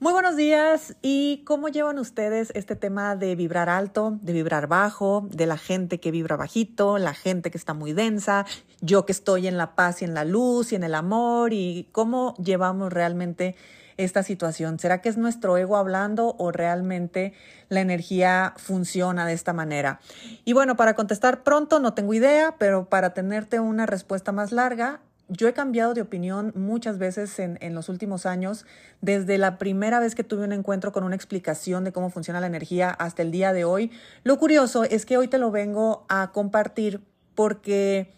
Muy buenos días y cómo llevan ustedes este tema de vibrar alto, de vibrar bajo, de la gente que vibra bajito, la gente que está muy densa, yo que estoy en la paz y en la luz y en el amor y cómo llevamos realmente esta situación? ¿Será que es nuestro ego hablando o realmente la energía funciona de esta manera? Y bueno, para contestar pronto no tengo idea, pero para tenerte una respuesta más larga, yo he cambiado de opinión muchas veces en, en, los últimos años, desde la primera vez que tuve un encuentro con una explicación de cómo funciona la energía hasta el día de hoy. Lo curioso es que hoy te lo vengo a compartir porque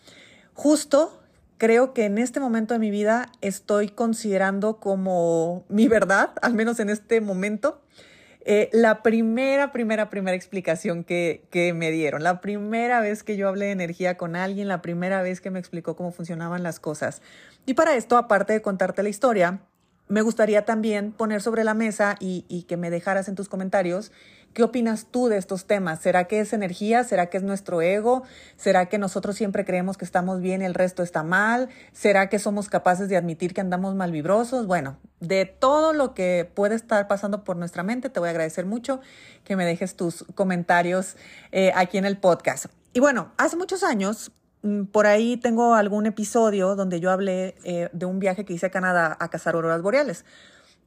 justo creo que en este momento de mi vida estoy considerando como mi verdad, al menos en este momento, eh, la primera, primera, primera explicación que, que me dieron, la primera vez que yo hablé de energía con alguien, la primera vez que me explicó cómo funcionaban las cosas. Y para esto, aparte de contarte la historia, me gustaría también poner sobre la mesa y, y que me dejaras en tus comentarios ¿Qué opinas tú de estos temas? ¿Será que es energía? ¿Será que es nuestro ego? ¿Será que nosotros siempre creemos que estamos bien y el resto está mal? ¿Será que somos capaces de admitir que andamos mal vibrosos? Bueno, de todo lo que puede estar pasando por nuestra mente, te voy a agradecer mucho que me dejes tus comentarios eh, aquí en el podcast. Y bueno, hace muchos años mm, por ahí tengo algún episodio donde yo hablé eh, de un viaje que hice a Canadá a cazar auroras boreales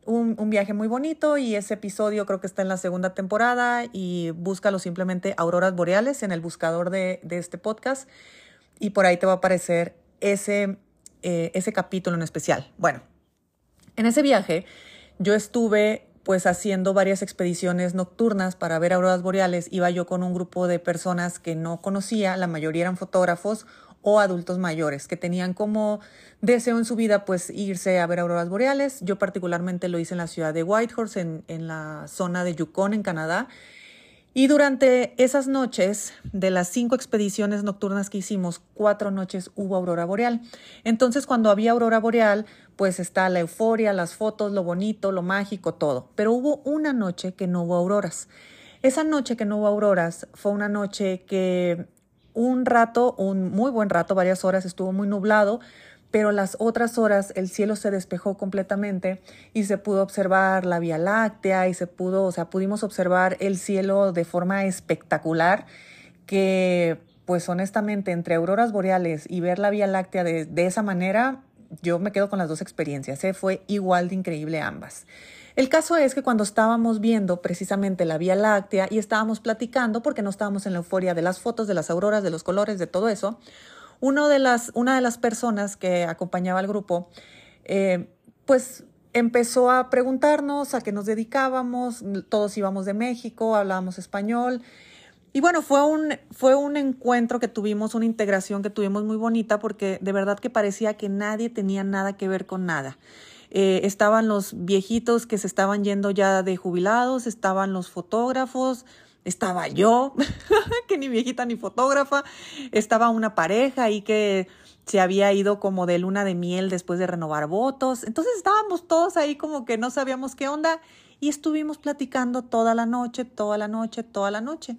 un, viaje muy bonito y ese episodio creo que está en la segunda temporada y búscalo simplemente Auroras Boreales en el buscador de, este podcast y por ahí te va a aparecer ese, eh, ese capítulo en especial. Bueno, en ese viaje yo estuve pues haciendo varias expediciones nocturnas para ver auroras boreales. Iba yo con un grupo de personas que no conocía, la mayoría eran fotógrafos o adultos mayores que tenían como deseo en su vida pues irse a ver auroras boreales. Yo particularmente lo hice en la ciudad de Whitehorse, en, en la zona de Yukon, en Canadá. Y durante esas noches, de las cinco expediciones nocturnas que hicimos, cuatro noches hubo aurora boreal. Entonces, cuando había aurora boreal, pues está la euforia, las fotos, lo bonito, lo mágico, todo. Pero hubo una noche que no hubo auroras. Esa noche que no hubo auroras fue una noche que un rato, un muy buen rato, varias horas, estuvo muy nublado, pero las otras horas el cielo se despejó completamente y se pudo observar la Vía Láctea y se pudo, o sea, pudimos observar el cielo de forma espectacular que pues honestamente entre auroras boreales y ver la Vía Láctea de, de esa manera, yo me quedo con las dos experiencias, ¿eh? fue igual de increíble ambas. El caso es que cuando estábamos viendo precisamente la Vía Láctea y estábamos platicando, porque no estábamos en la euforia de las fotos, de las auroras, de los colores, de todo eso, de las, una de las personas que acompañaba al grupo, eh, pues empezó a preguntarnos a qué nos dedicábamos, todos íbamos de México, hablábamos español. Y bueno, fue un, fue un encuentro que tuvimos, una integración que tuvimos muy bonita porque de verdad que parecía que nadie tenía nada que ver con nada. Eh, estaban los viejitos que se estaban yendo ya de jubilados, estaban los fotógrafos, estaba yo, que ni viejita ni fotógrafa, estaba una pareja ahí que se había ido como de luna de miel después de renovar votos. Entonces estábamos todos ahí como que no sabíamos qué onda y estuvimos platicando toda la noche, toda la noche, toda la noche.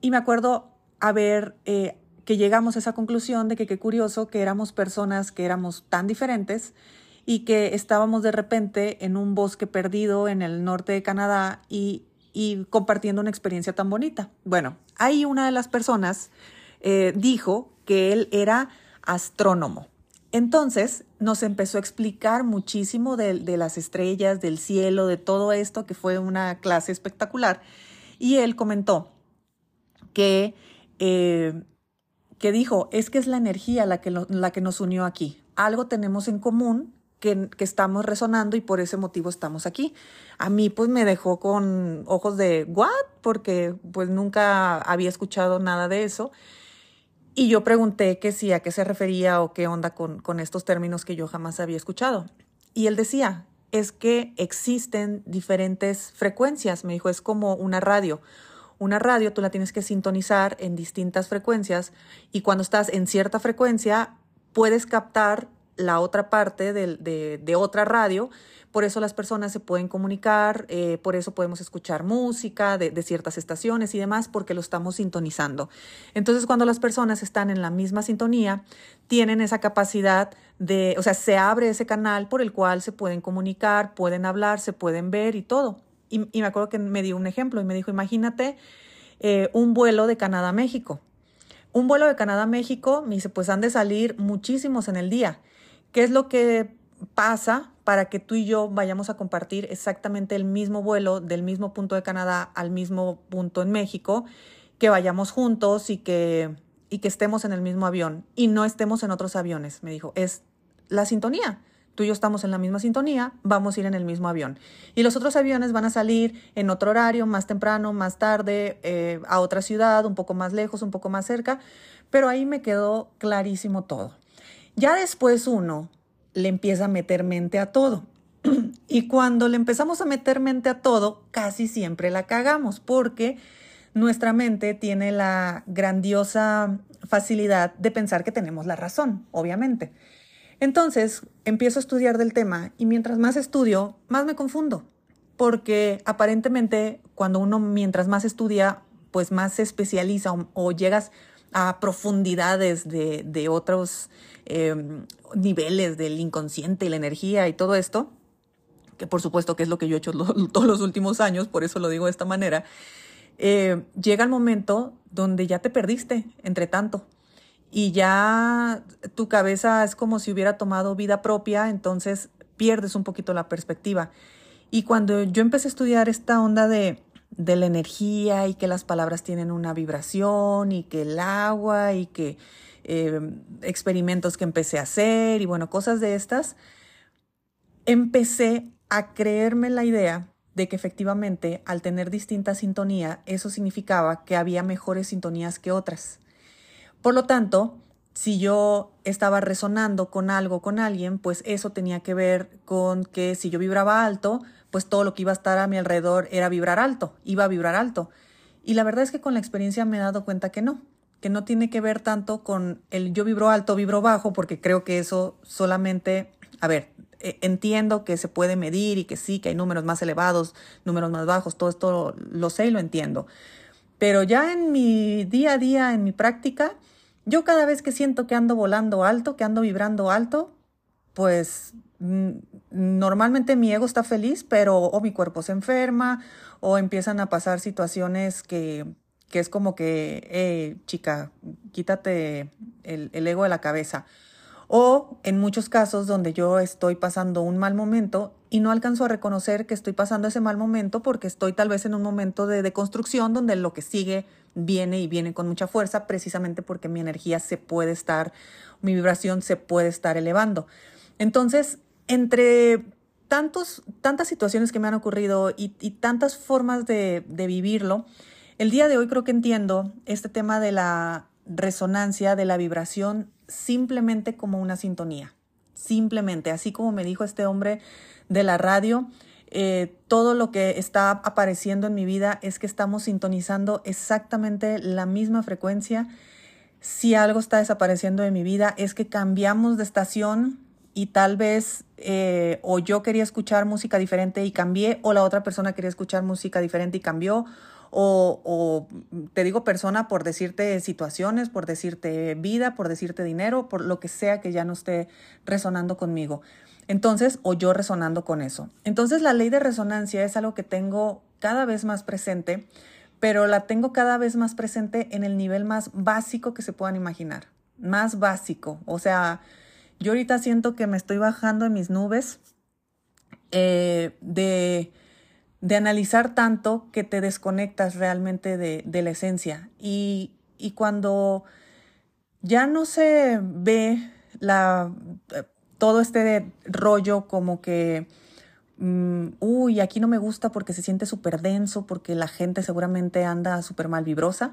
Y me acuerdo a ver eh, que llegamos a esa conclusión de que qué curioso que éramos personas que éramos tan diferentes y que estábamos de repente en un bosque perdido en el norte de Canadá y, compartiendo una experiencia tan bonita. Bueno, ahí una de las personas eh, dijo que él era astrónomo. Entonces nos empezó a explicar muchísimo de, las estrellas, del cielo, de todo esto, que fue una clase espectacular. Y él comentó que, eh, que dijo, es que es la energía la que, la que nos unió aquí. Algo tenemos en común que, estamos resonando y por ese motivo estamos aquí. A mí pues me dejó con ojos de ¿what? Porque pues nunca había escuchado nada de eso. Y yo pregunté que sí, a qué se refería o qué onda con, con estos términos que yo jamás había escuchado. Y él decía, es que existen diferentes frecuencias. Me dijo, es como una radio. Una radio tú la tienes que sintonizar en distintas frecuencias y cuando estás en cierta frecuencia puedes captar la otra parte de, de, otra radio. Por eso las personas se pueden comunicar, eh, por eso podemos escuchar música de, de, ciertas estaciones y demás, porque lo estamos sintonizando. Entonces, cuando las personas están en la misma sintonía, tienen esa capacidad de, o sea, se abre ese canal por el cual se pueden comunicar, pueden hablar, se pueden ver y todo. Y, me acuerdo que me dio un ejemplo y me dijo, imagínate eh, un vuelo de Canadá a México. Un vuelo de Canadá a México, me dice, pues han de salir muchísimos en el día. ¿Qué es lo que pasa para que tú y yo vayamos a compartir exactamente el mismo vuelo del mismo punto de Canadá al mismo punto en México, que vayamos juntos y que, y que estemos en el mismo avión y no estemos en otros aviones? Me dijo, es la sintonía tú y yo estamos en la misma sintonía, vamos a ir en el mismo avión. Y los otros aviones van a salir en otro horario, más temprano, más tarde, eh, a otra ciudad, un poco más lejos, un poco más cerca, pero ahí me quedó clarísimo todo. Ya después uno le empieza a meter mente a todo. y cuando le empezamos a meter mente a todo, casi siempre la cagamos, porque nuestra mente tiene la grandiosa facilidad de pensar que tenemos la razón, obviamente. Entonces empiezo a estudiar del tema y mientras más estudio, más me confundo, porque aparentemente cuando uno mientras más estudia, pues más se especializa o, llegas a profundidades de, otros em, niveles del inconsciente y la energía y todo esto, que por supuesto que es lo que yo he hecho todos los últimos años, por eso lo digo de esta manera, eh, llega el momento donde ya te perdiste entre tanto y ya tu cabeza es como si hubiera tomado vida propia, entonces pierdes un poquito la perspectiva. Y cuando yo empecé a estudiar esta onda de, de la energía y que las palabras tienen una vibración y que el agua y que eh, experimentos que empecé a hacer y bueno, cosas de estas, empecé a creerme la idea de que efectivamente al tener distinta sintonía, eso significaba que había mejores sintonías que otras. Por lo tanto, si yo estaba resonando con algo, con alguien, pues eso tenía que ver con que si yo vibraba alto, pues todo lo que iba a estar a mi alrededor era vibrar alto, iba a vibrar alto. Y la verdad es que con la experiencia me he dado cuenta que no, que no tiene que ver tanto con el yo vibro alto, vibro bajo, porque creo que eso solamente, a ver, e, entiendo que se puede medir y que sí, que hay números más elevados, números más bajos, todo esto lo sé y lo entiendo. Pero ya en mi día a día, en mi práctica, yo cada vez que siento que ando volando alto, que ando vibrando alto, pues mm, normalmente mi ego está feliz, pero o mi cuerpo se enferma o empiezan a pasar situaciones que, que es como que, eh, chica, quítate el, el ego de la cabeza. O en muchos casos donde yo estoy pasando un mal momento y no alcanzo a reconocer que estoy pasando ese mal momento porque estoy tal vez en un momento de deconstrucción donde lo que sigue viene y viene con mucha fuerza precisamente porque mi energía se puede estar, mi vibración se puede estar elevando. Entonces, entre tantos, tantas situaciones que me han ocurrido y, tantas formas de, de vivirlo, el día de hoy creo que entiendo este tema de la resonancia, de la vibración, simplemente como una sintonía. Simplemente, así como me dijo este hombre de la radio, eh, todo lo que está apareciendo en mi vida es que estamos sintonizando exactamente la misma frecuencia. Si algo está desapareciendo de mi vida es que cambiamos de estación y tal vez eh, o yo quería escuchar música diferente y cambié o la otra persona quería escuchar música diferente y cambió o, o, te digo persona por decirte situaciones, por decirte vida, por decirte dinero, por lo que sea que ya no esté resonando conmigo. Entonces, o yo resonando con eso. Entonces, la ley de resonancia es algo que tengo cada vez más presente, pero la tengo cada vez más presente en el nivel más básico que se puedan imaginar. Más básico. O sea, yo ahorita siento que me estoy bajando en mis nubes eh, de, de, analizar tanto que te desconectas realmente de, de la esencia. Y, y cuando ya no se ve la todo este rollo como que, mm, uy, aquí no me gusta porque se siente súper denso, porque la gente seguramente anda súper mal vibrosa.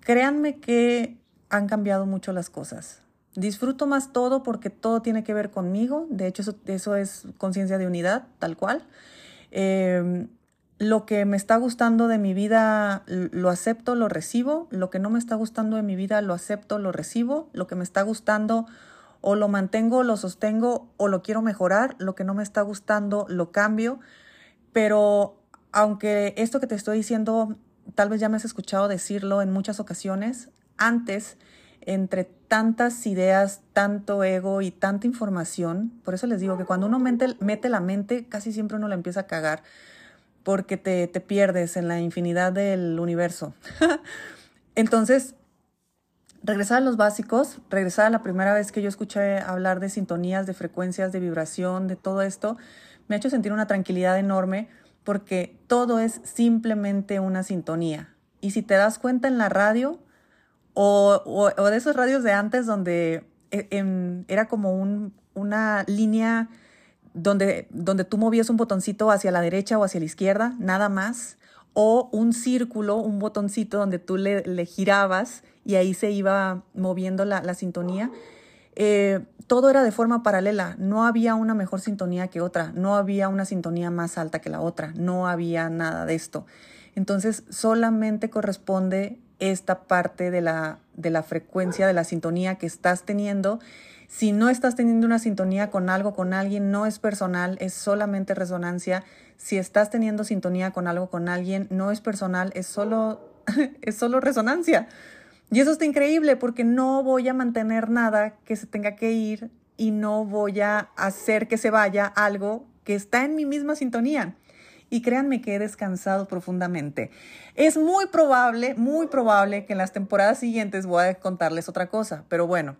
Créanme que han cambiado mucho las cosas. Disfruto más todo porque todo tiene que ver conmigo. De hecho, eso, es conciencia de unidad, tal cual. Em, lo que me está gustando de mi vida lo acepto, lo recibo. Lo que no me está gustando de mi vida lo acepto, lo recibo. Lo que me está gustando o lo mantengo, lo sostengo o lo quiero mejorar, lo que no me está gustando lo cambio, pero aunque esto que te estoy diciendo tal vez ya me has escuchado decirlo en muchas ocasiones, antes entre tantas ideas, tanto ego y tanta información, por eso les digo que cuando uno mete, la mente, casi siempre uno la empieza a cagar, porque te, te pierdes en la infinidad del universo. Entonces, regresar a los básicos, regresar a la primera vez que yo escuché hablar de sintonías, de frecuencias, de vibración, de todo esto, me ha hecho sentir una tranquilidad enorme porque todo es simplemente una sintonía. Y si te das cuenta en la radio, o, de esos radios de antes donde eh, era como una línea donde, donde tú movías un botoncito hacia la derecha o hacia la izquierda, nada más, o un círculo, un botoncito donde tú le, girabas y ahí se iba moviendo la, sintonía. Eh, todo era de forma paralela, no había una mejor sintonía que otra, no había una sintonía más alta que la otra, no había nada de esto. Entonces solamente corresponde esta parte de la, de la frecuencia, de la sintonía que estás teniendo. Si no estás teniendo una sintonía con algo, con alguien, no es personal, es solamente resonancia. Si estás teniendo sintonía con algo, con alguien, no es personal, es solo, es solo resonancia. Y eso está increíble porque no voy a mantener nada que se tenga que ir y no voy a hacer que se vaya algo que está en mi misma sintonía y créanme que he descansado profundamente. Es muy probable, muy probable que en las temporadas siguientes voy a contarles otra cosa, pero bueno,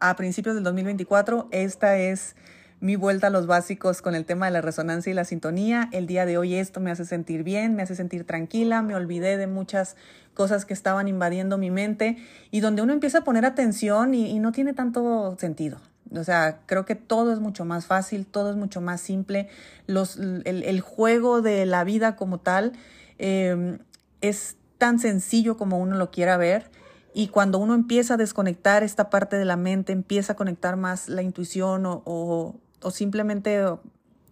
a principios del 2024 esta es mi vuelta a los básicos con el tema de la resonancia y la sintonía. El día de hoy esto me hace sentir bien, me hace sentir tranquila, me olvidé de muchas cosas que estaban invadiendo mi mente y donde uno empieza a poner atención y, y no tiene tanto sentido. O sea, creo que todo es mucho más fácil, todo es mucho más simple. Los, el, juego de la vida como tal em, es tan sencillo como uno lo quiera ver. Y cuando uno empieza a desconectar esta parte de la mente, empieza a conectar más la intuición o, o, simplemente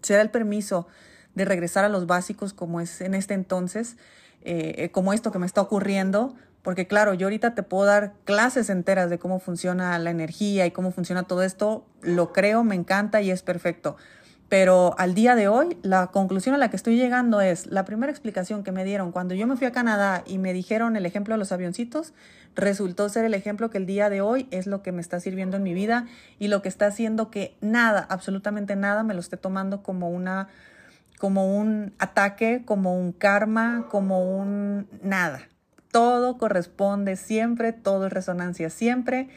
se da el permiso de regresar a los básicos como es en este entonces, eh, como esto que me está ocurriendo, porque claro, yo ahorita te puedo dar clases enteras de cómo funciona la energía y cómo funciona todo esto. Lo creo, me encanta y es perfecto. Pero al día de hoy, la conclusión a la que estoy llegando es, la primera explicación que me dieron cuando yo me fui a Canadá y me dijeron el ejemplo de los avioncitos, resultó ser el ejemplo que el día de hoy es lo que me está sirviendo en mi vida y lo que está haciendo que nada, absolutamente nada, me lo esté tomando como una como un ataque, como un karma, como un nada todo corresponde siempre, todo es resonancia siempre.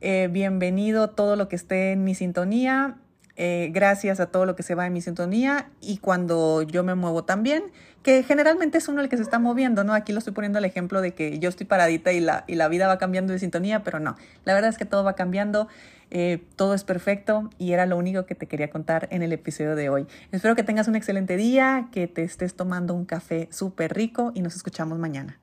Eh, bienvenido todo lo que esté en mi sintonía. Eh, gracias a todo lo que se va en mi sintonía y cuando yo me muevo también, que generalmente es uno el que se está moviendo, ¿no? Aquí lo estoy poniendo el ejemplo de que yo estoy paradita y la, y la vida va cambiando de sintonía, pero no, la verdad es que todo va cambiando, eh, todo es perfecto y era lo único que te quería contar en el episodio de hoy. Espero que tengas un excelente día, que te estés tomando un café súper rico y nos escuchamos mañana.